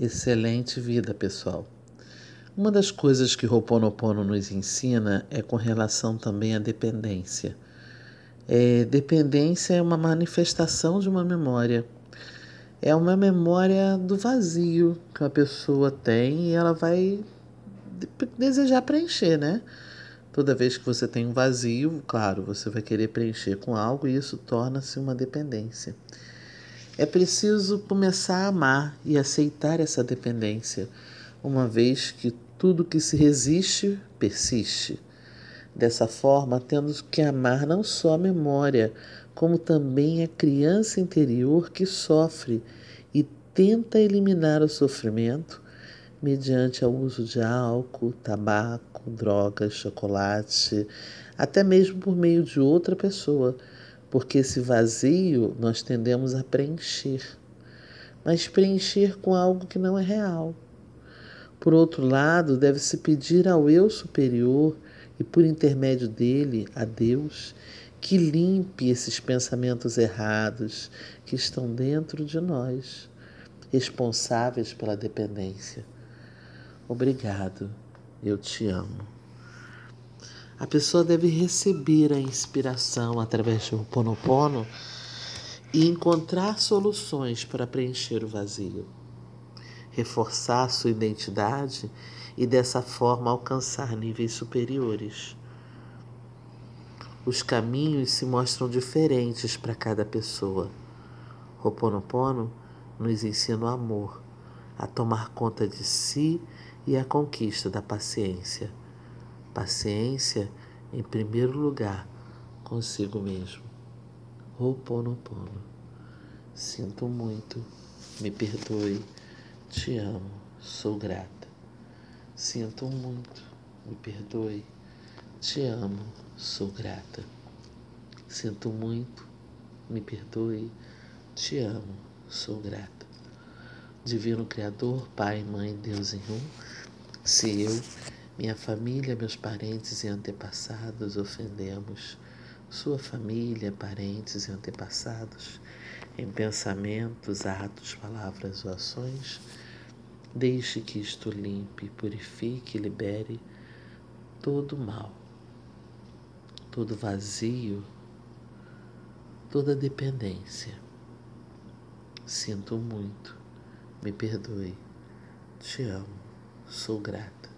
Excelente vida, pessoal. Uma das coisas que Ho'oponopono nos ensina é com relação também à dependência. É, dependência é uma manifestação de uma memória. É uma memória do vazio que a pessoa tem e ela vai desejar preencher, né? Toda vez que você tem um vazio, claro, você vai querer preencher com algo e isso torna-se uma dependência. É preciso começar a amar e aceitar essa dependência, uma vez que tudo que se resiste persiste. Dessa forma, temos que amar não só a memória, como também a criança interior que sofre e tenta eliminar o sofrimento mediante o uso de álcool, tabaco, drogas, chocolate, até mesmo por meio de outra pessoa porque esse vazio nós tendemos a preencher, mas preencher com algo que não é real. Por outro lado, deve-se pedir ao eu superior e, por intermédio dele, a Deus, que limpe esses pensamentos errados que estão dentro de nós, responsáveis pela dependência. Obrigado, eu te amo. A pessoa deve receber a inspiração através do Ponopono e encontrar soluções para preencher o vazio, reforçar sua identidade e dessa forma alcançar níveis superiores. Os caminhos se mostram diferentes para cada pessoa. Ho'oponopono nos ensina o amor, a tomar conta de si e a conquista da paciência. Paciência, em primeiro lugar, consigo mesmo. Ho'oponopono. Sinto muito, me perdoe, te amo, sou grata. Sinto muito, me perdoe, te amo, sou grata. Sinto muito, me perdoe, te amo, sou grata. Divino Criador, Pai, Mãe, Deus em um, se eu minha família, meus parentes e antepassados ofendemos. Sua família, parentes e antepassados, em pensamentos, atos, palavras ou ações, deixe que isto limpe, purifique e libere todo mal, todo vazio, toda dependência. Sinto muito, me perdoe, te amo, sou grata.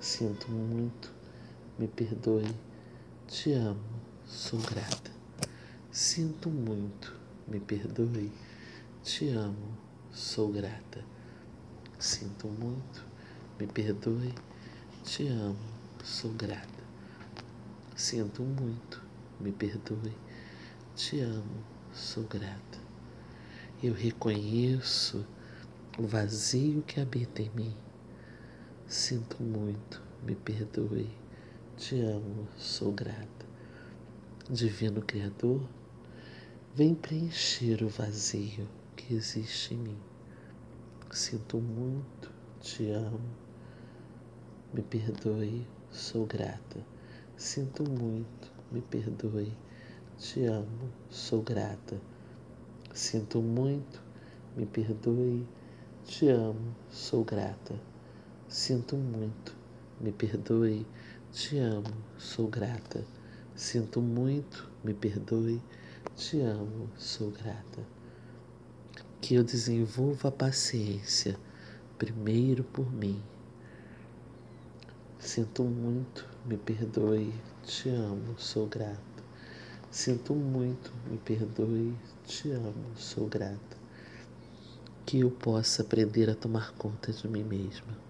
Sinto muito, me perdoe, te amo, sou grata. Sinto muito, me perdoe, te amo, sou grata. Sinto muito, me perdoe, te amo, sou grata. Sinto muito, me perdoe, te amo, sou grata. Eu reconheço o vazio que habita em mim Sinto muito, me perdoe, te amo, sou grata. Divino Criador, vem preencher o vazio que existe em mim. Sinto muito, te amo, me perdoe, sou grata. Sinto muito, me perdoe, te amo, sou grata. Sinto muito, me perdoe, te amo, sou grata. Sinto muito, me perdoe, te amo, sou grata. Sinto muito, me perdoe, te amo, sou grata. Que eu desenvolva a paciência, primeiro por mim. Sinto muito, me perdoe, te amo, sou grata. Sinto muito, me perdoe, te amo, sou grata. Que eu possa aprender a tomar conta de mim mesma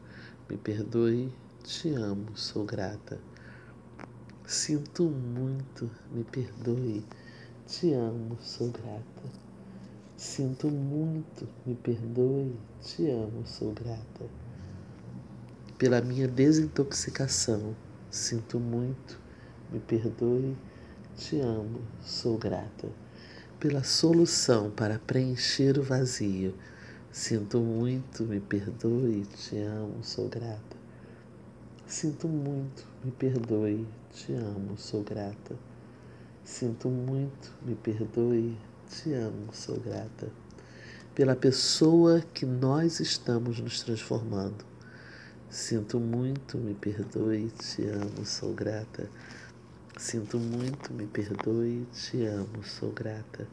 me perdoe, te amo, sou grata. Sinto muito, me perdoe, te amo, sou grata. Sinto muito, me perdoe, te amo, sou grata. Pela minha desintoxicação, sinto muito, me perdoe, te amo, sou grata. Pela solução para preencher o vazio, sinto muito, me perdoe, te amo, sou grata. Sinto muito, me perdoe, te amo, sou grata. Sinto muito, me perdoe, te amo, sou grata. Pela pessoa que nós estamos nos transformando. Sinto muito, me perdoe, te amo, sou grata. Sinto muito, me perdoe, te amo, sou grata.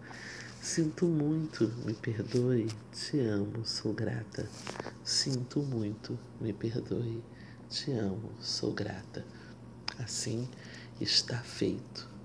Sinto muito, me perdoe, te amo, sou grata. Sinto muito, me perdoe, te amo, sou grata. Assim está feito.